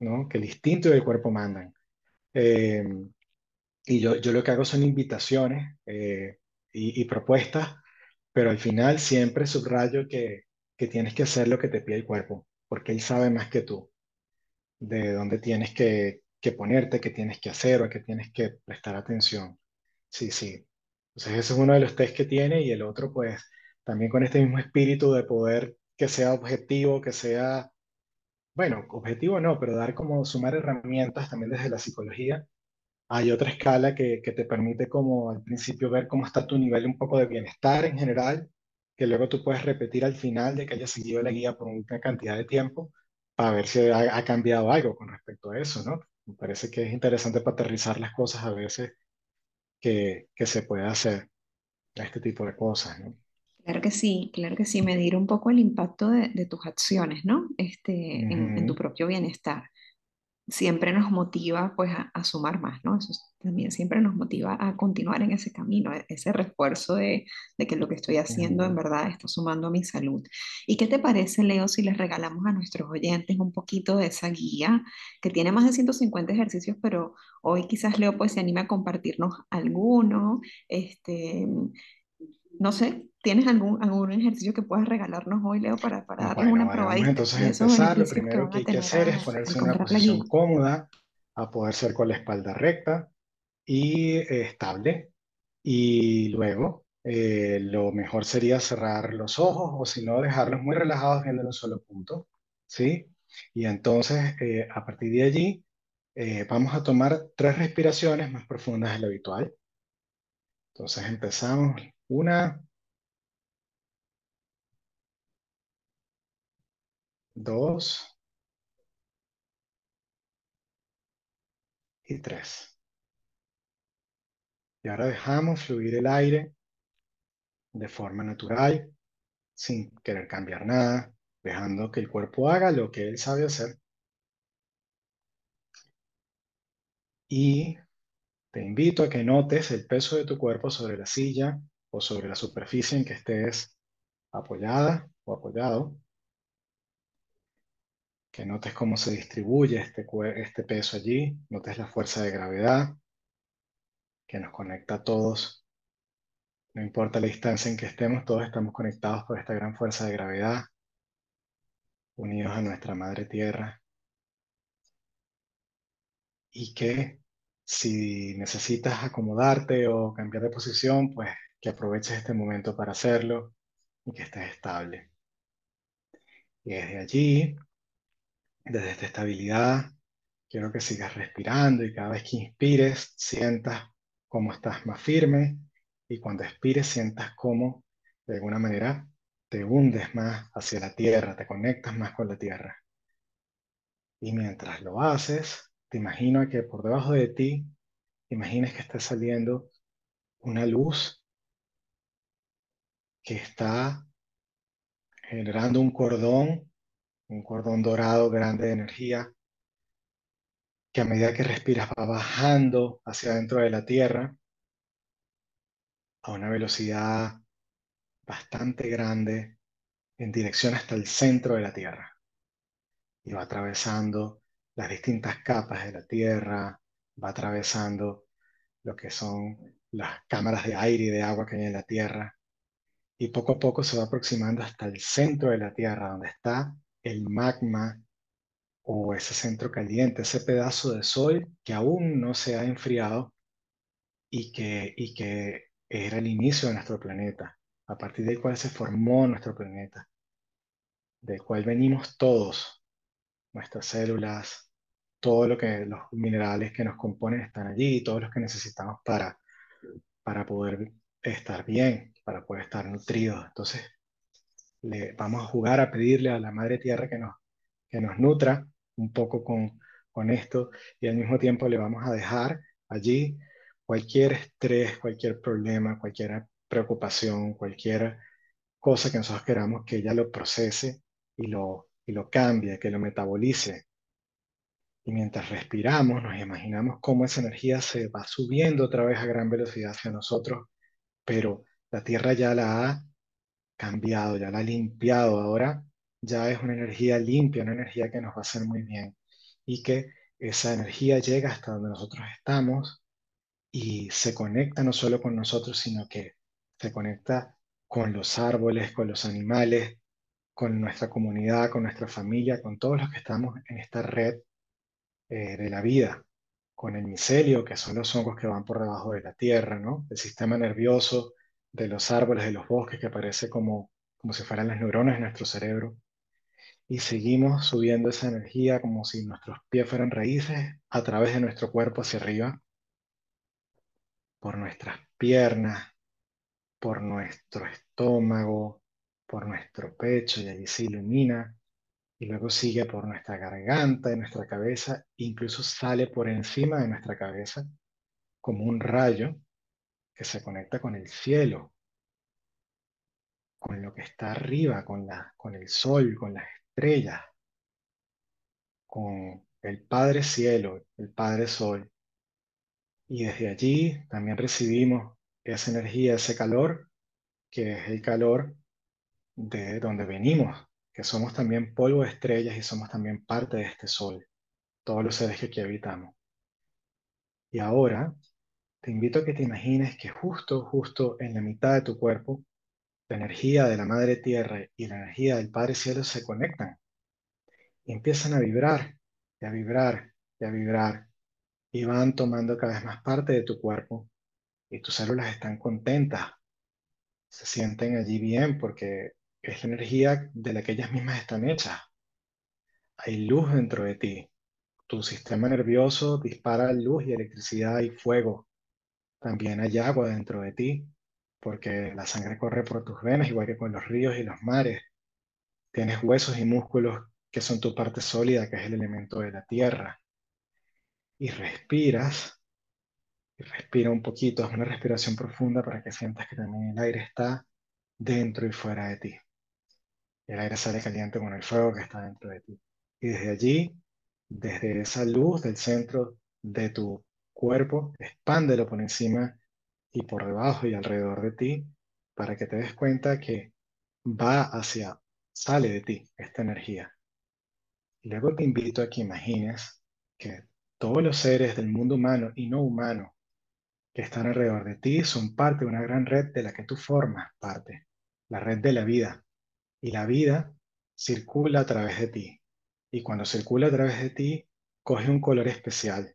¿no? Que el instinto y el cuerpo mandan. Eh, y yo, yo lo que hago son invitaciones eh, y, y propuestas, pero al final siempre subrayo que, que tienes que hacer lo que te pide el cuerpo, porque él sabe más que tú de dónde tienes que, que ponerte, qué tienes que hacer o a qué tienes que prestar atención. Sí, sí. Entonces ese es uno de los test que tiene y el otro pues también con este mismo espíritu de poder que sea objetivo, que sea, bueno, objetivo no, pero dar como sumar herramientas también desde la psicología. Hay otra escala que, que te permite como al principio ver cómo está tu nivel un poco de bienestar en general, que luego tú puedes repetir al final de que hayas seguido la guía por una cantidad de tiempo para ver si ha, ha cambiado algo con respecto a eso, ¿no? Me parece que es interesante para aterrizar las cosas a veces que, que se puede hacer este tipo de cosas, ¿no? Claro que sí, claro que sí, medir un poco el impacto de, de tus acciones, ¿no? Este, en, en tu propio bienestar. Siempre nos motiva pues a, a sumar más, ¿no? Eso es- también siempre nos motiva a continuar en ese camino, e- ese refuerzo de, de que lo que estoy haciendo en verdad está sumando a mi salud. ¿Y qué te parece, Leo, si les regalamos a nuestros oyentes un poquito de esa guía que tiene más de 150 ejercicios, pero hoy quizás Leo pues se anime a compartirnos alguno, este, no sé, ¿tienes algún, algún ejercicio que puedas regalarnos hoy, Leo, para, para darles Bueno, una vamos probadita entonces empezar. Lo primero que hay que hacer es ponerse en una posición cómoda, a poder ser con la espalda recta y eh, estable. Y luego, eh, lo mejor sería cerrar los ojos o si no, dejarlos muy relajados viendo en un solo punto, ¿sí? Y entonces, eh, a partir de allí, vamos a tomar tres respiraciones más profundas de lo habitual. Entonces empezamos. Una, dos y tres. Y ahora dejamos fluir el aire de forma natural, sin querer cambiar nada, dejando que el cuerpo haga lo que él sabe hacer. Y Te invito a que notes el peso de tu cuerpo sobre la silla o sobre la superficie en que estés apoyada o apoyado, que notes cómo se distribuye este, este peso allí, notes la fuerza de gravedad que nos conecta a todos. No importa la distancia en que estemos, todos estamos conectados por esta gran fuerza de gravedad, unidos a nuestra Madre Tierra. Y que si necesitas acomodarte o cambiar de posición, pues que aproveches este momento para hacerlo y que estés estable. Y desde allí, desde esta estabilidad, quiero que sigas respirando y cada vez que inspires, sientas cómo estás más firme y cuando expires, sientas cómo de alguna manera te hundes más hacia la tierra, te conectas más con la tierra. Y mientras lo haces, te imagino que por debajo de ti, imagines que está saliendo una luz que está generando un cordón, un cordón dorado grande de energía, que a medida que respiras va bajando hacia adentro de la Tierra a una velocidad bastante grande en dirección hasta el centro de la Tierra. Y va atravesando las distintas capas de la Tierra, va atravesando lo que son las cámaras de aire y de agua que hay en la Tierra, y poco a poco se va aproximando hasta el centro de la Tierra, donde está el magma o ese centro caliente, ese pedazo de sol que aún no se ha enfriado y que, y que era el inicio de nuestro planeta, a partir del cual se formó nuestro planeta, del cual venimos todos, nuestras células, todo lo que los minerales que nos componen están allí, todos los que necesitamos para, para poder estar bien, para poder estar nutridos. Entonces, le vamos a jugar a pedirle a la Madre Tierra que nos, que nos nutra un poco con, con esto y al mismo tiempo le vamos a dejar allí cualquier estrés, cualquier problema, cualquier preocupación, cualquier cosa que nosotros queramos que ella lo procese y lo, y lo cambie, que lo metabolice. Y mientras respiramos, nos imaginamos cómo esa energía se va subiendo otra vez a gran velocidad hacia nosotros, pero la Tierra ya la ha cambiado, ya la ha limpiado. Ahora ya es una energía limpia, una energía que nos va a hacer muy bien. Y que esa energía llega hasta donde nosotros estamos y se conecta no solo con nosotros, sino que se conecta con los árboles, con los animales, con nuestra comunidad, con nuestra familia, con todos los que estamos en esta red eh, de la vida, con el micelio, que son los hongos que van por debajo de la tierra, ¿no? El sistema nervioso de los árboles, de los bosques, que parece como, como si fueran las neuronas de nuestro cerebro. Y seguimos subiendo esa energía como si nuestros pies fueran raíces a través de nuestro cuerpo hacia arriba, por nuestras piernas, por nuestro estómago, por nuestro pecho, y allí se ilumina y luego sigue por nuestra garganta y nuestra cabeza, incluso sale por encima de nuestra cabeza como un rayo que se conecta con el cielo, con lo que está arriba, con, la, con el sol, con las estrellas, con el Padre Cielo, el Padre Sol. Y desde allí también recibimos esa energía, ese calor, que es el calor de donde venimos, que somos también polvo de estrellas y somos también parte de este sol, todos los seres que aquí habitamos. Y ahora te invito a que te imagines que justo, justo en la mitad de tu cuerpo, la energía de la Madre Tierra y la energía del Padre Cielo se conectan y empiezan a vibrar, y a vibrar, y a vibrar, y van tomando cada vez más parte de tu cuerpo, y tus células están contentas, se sienten allí bien porque es la energía de la que ellas mismas están hechas. Hay luz dentro de ti. Tu sistema nervioso dispara luz y electricidad y fuego. También hay agua dentro de ti, porque la sangre corre por tus venas, igual que con los ríos y los mares. Tienes huesos y músculos que son tu parte sólida, que es el elemento de la tierra. Y respiras, y respira un poquito, es una respiración profunda para que sientas que también el aire está dentro y fuera de ti el aire sale caliente con el fuego que está dentro de ti. Y desde allí, desde esa luz del centro de tu cuerpo, expándelo por encima y por debajo y alrededor de ti para que te des cuenta que va hacia, sale de ti esta energía. Y luego te invito a que imagines que todos los seres del mundo humano y no humano que están alrededor de ti son parte de una gran red de la que tú formas parte, la red de la vida. Y la vida circula a través de ti. Y cuando circula a través de ti, coge un color especial,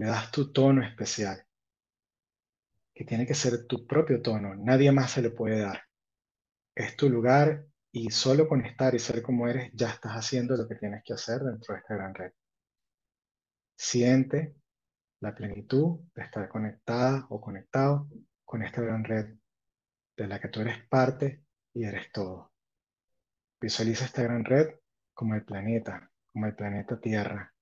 le das tu tono especial, que tiene que ser tu propio tono, nadie más se le puede dar. Es tu lugar y solo con estar y ser como eres ya estás haciendo lo que tienes que hacer dentro de esta gran red. Siente la plenitud de estar conectada o conectado con esta gran red de la que tú eres parte y eres todo. Visualiza esta gran red como el planeta, como el planeta Tierra,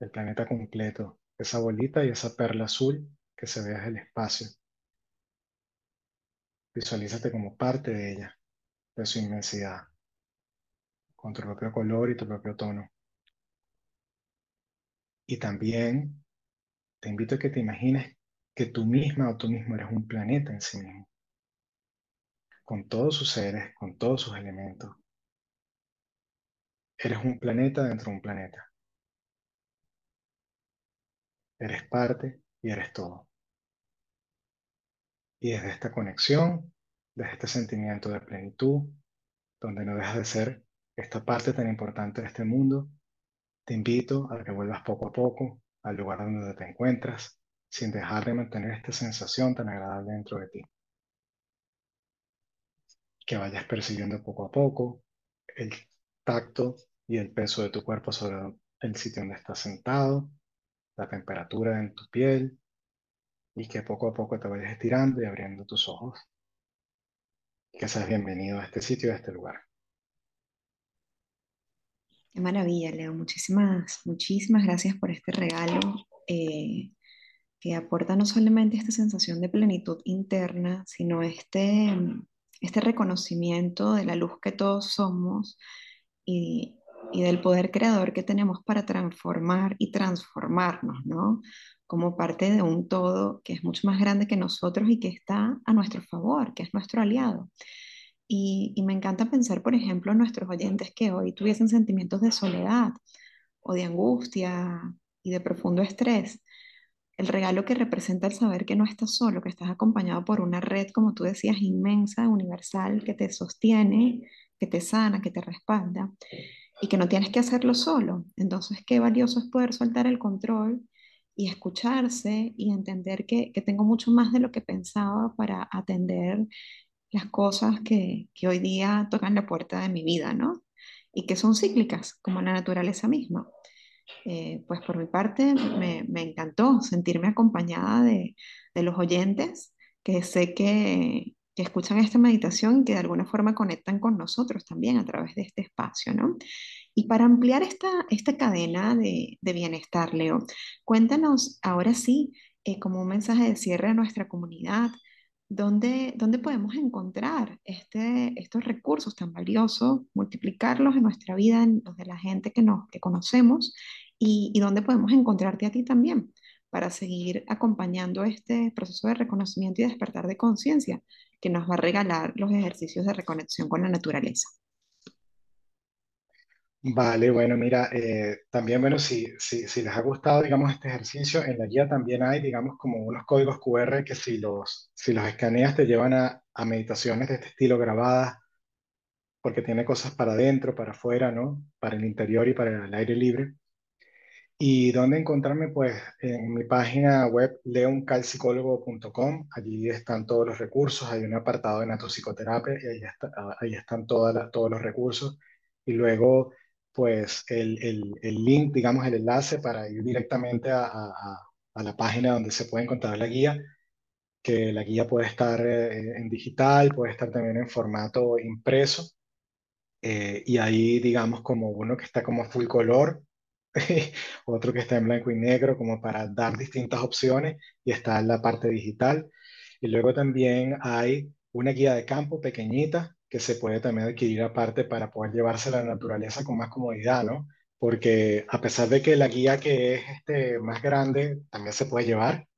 el planeta completo, esa bolita y esa perla azul que se ve desde el espacio. Visualízate como parte de ella, de su inmensidad, con tu propio color y tu propio tono. Y también te invito a que te imagines que tú misma o tú mismo eres un planeta en sí mismo, con todos sus seres, con todos sus elementos. Eres un planeta dentro de un planeta. Eres parte y eres todo. Y desde esta conexión, desde este sentimiento de plenitud, donde no dejas de ser esta parte tan importante de este mundo, te invito a que vuelvas poco a poco al lugar donde te encuentras, sin dejar de mantener esta sensación tan agradable dentro de ti. Que vayas percibiendo poco a poco el tacto y el peso de tu cuerpo sobre el sitio donde estás sentado, la temperatura en tu piel y que poco a poco te vayas estirando y abriendo tus ojos. Que seas bienvenido a este sitio, a este lugar. Qué maravilla, Leo. Muchísimas, muchísimas gracias por este regalo eh, que aporta no solamente esta sensación de plenitud interna, sino este, este reconocimiento de la luz que todos somos y, y del poder creador que tenemos para transformar y transformarnos, ¿no? Como parte de un todo que es mucho más grande que nosotros y que está a nuestro favor, que es nuestro aliado. Y, me encanta pensar, por ejemplo, en nuestros oyentes que hoy tuviesen sentimientos de soledad o de angustia y de profundo estrés. El regalo que representa el saber que no estás solo, que estás acompañado por una red, como tú decías, inmensa, universal, que te sostiene, que te sana, que te respalda y que no tienes que hacerlo solo. Entonces, qué valioso es poder soltar el control y escucharse y entender que, que tengo mucho más de lo que pensaba para atender las cosas que, que hoy día tocan la puerta de mi vida, ¿no? Y que son cíclicas, como la naturaleza misma. Eh, pues por mi parte me, me encantó sentirme acompañada de, de, los oyentes que sé que, que, escuchan esta meditación y que de alguna forma conectan con nosotros también a través de este espacio, ¿no? Y para ampliar esta, esta cadena de, bienestar, Leo, cuéntanos ahora sí, eh, como un mensaje de cierre a nuestra comunidad, ¿Dónde, ¿Dónde, podemos encontrar este, estos recursos tan valiosos, multiplicarlos en nuestra vida, en los de la gente que, nos, que conocemos, y, y dónde podemos encontrarte a ti también para seguir acompañando este proceso de reconocimiento y despertar de conciencia que nos va a regalar los ejercicios de reconexión con la naturaleza? Vale, bueno, mira, eh, también, bueno, si, si, si les ha gustado, digamos, este ejercicio, en la guía también hay, digamos, como unos códigos QR que si los, si los escaneas te llevan a, a meditaciones de este estilo grabadas, porque tiene cosas para adentro, para afuera, ¿no? Para el interior y para el aire libre. ¿Y dónde encontrarme? Pues en mi página web leoncalpsicólogo.com, allí están todos los recursos, hay un apartado de natopsicoterapia y ahí, está, ahí están todas todos los recursos. Y luego pues el, el, link, digamos, el enlace para ir directamente a, a, la página donde se puede encontrar la guía, que la guía puede estar eh, en digital, puede estar también en formato impreso, eh, y ahí, digamos, como uno que está como full color, <laughs> otro que está en blanco y negro, como para dar distintas opciones, y está en la parte digital. Y luego también hay una guía de campo pequeñita que se puede también adquirir aparte para poder llevarse a la naturaleza con más comodidad, ¿no? Porque a pesar de que la guía que es este, más grande también se puede llevar,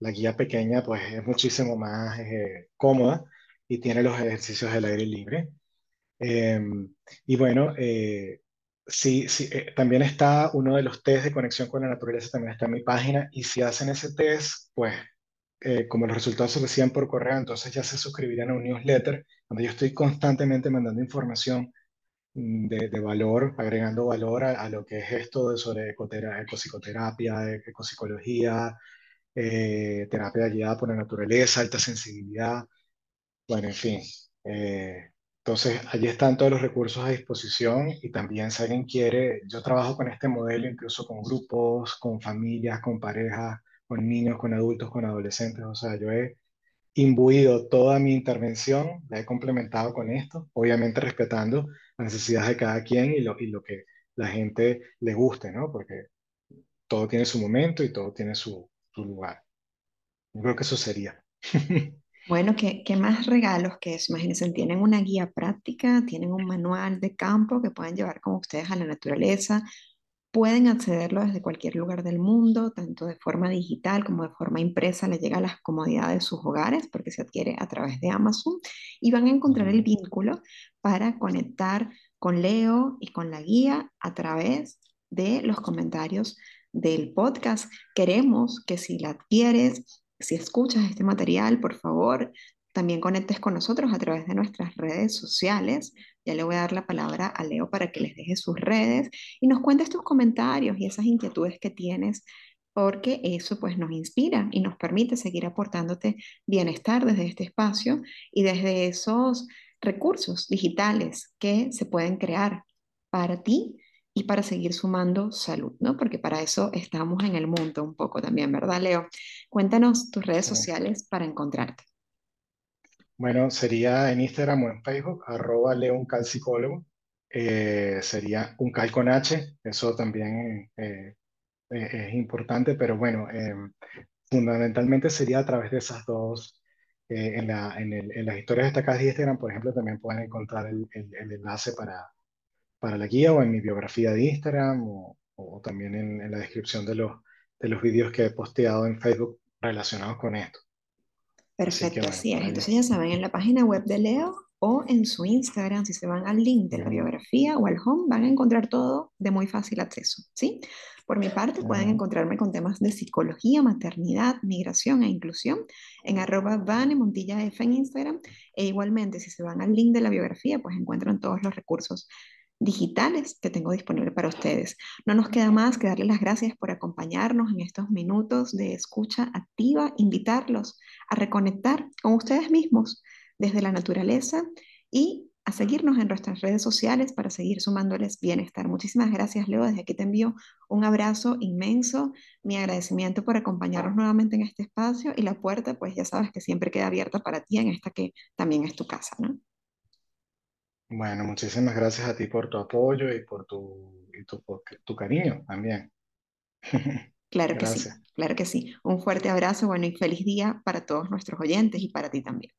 la guía pequeña pues es muchísimo más eh, cómoda y tiene los ejercicios del aire libre. Em, y bueno, eh, sí, sí eh, también está uno de los test de conexión con la naturaleza, también está en mi página, y si hacen ese test, pues eh, como los resultados se reciben por correo, entonces ya se suscribirían a un newsletter donde yo estoy constantemente mandando información mm, de, de valor, agregando valor a, lo que es esto de sobre ecopsicoterapia, ecopsicología, eh, terapia guiada por la naturaleza, alta sensibilidad, bueno, en fin. Entonces, allí están todos los recursos a disposición y también si alguien quiere, yo trabajo con este modelo incluso con grupos, con familias, con parejas, con niños, con adultos, con adolescentes. O sea, yo he imbuido toda mi intervención, la he complementado con esto, obviamente respetando las necesidades de cada quien y lo, y lo que la gente le guste, ¿no? Porque todo tiene su momento y todo tiene su, su lugar. Yo creo que eso sería. <laughs> Bueno, ¿qué, qué más regalos que eso? Imagínense, tienen una guía práctica, tienen un manual de campo que pueden llevar con ustedes a la naturaleza, pueden accederlo desde cualquier lugar del mundo, tanto de forma digital como de forma impresa, le llega a las comodidades de sus hogares porque se adquiere a través de Amazon y van a encontrar el vínculo para conectar con Leo y con la guía a través de los comentarios del podcast. Queremos que si la adquieres, si escuchas este material, por favor, también conectes con nosotros a través de nuestras redes sociales. Ya le voy a dar la palabra a Leo para que les deje sus redes y nos cuentes tus comentarios y esas inquietudes que tienes, porque eso pues nos inspira y nos permite seguir aportándote bienestar desde este espacio y desde esos recursos digitales que se pueden crear para ti y para seguir sumando salud, ¿no? Porque para eso estamos en el mundo un poco también, ¿verdad, Leo? Cuéntanos tus redes sociales para encontrarte. Bueno, sería en Instagram o en Facebook, arroba leoncalpsicólogo. Eh, sería un cal con H, eso también eh, eh, es importante, pero bueno, fundamentalmente sería a través de esas dos. en, la, en, el, en, las historias destacadas de Instagram, por ejemplo, también pueden encontrar el, el, el enlace para, para la guía o en mi biografía de Instagram o, o también en, en, la descripción de los, de los vídeos que he posteado en Facebook relacionados con esto. Perfecto, así, bueno, así es. Entonces ya saben, en la página web de Leo o en su Instagram, si se van al link de la biografía o al home, van a encontrar todo de muy fácil acceso, ¿sí? Por mi parte, pueden encontrarme con temas de psicología, maternidad, migración e inclusión en arroba Vane Montilla F en Instagram. E igualmente, si se van al link de la biografía, pues encuentran todos los recursos digitales que tengo disponible para ustedes. No nos queda más que darles las gracias por acompañarnos en estos minutos de escucha activa, invitarlos a reconectar con ustedes mismos desde la naturaleza y a seguirnos en nuestras redes sociales para seguir sumándoles bienestar. Muchísimas gracias, Leo. Desde aquí te envío un abrazo inmenso, mi agradecimiento por acompañarnos nuevamente en este espacio y la puerta, pues ya sabes que siempre queda abierta para ti en esta que también es tu casa, ¿no? Bueno, muchísimas gracias a ti por tu apoyo y por tu, y tu, tu cariño también. <laughs> Claro que sí, claro que sí. Un fuerte abrazo, bueno, y feliz día para todos nuestros oyentes y para ti también.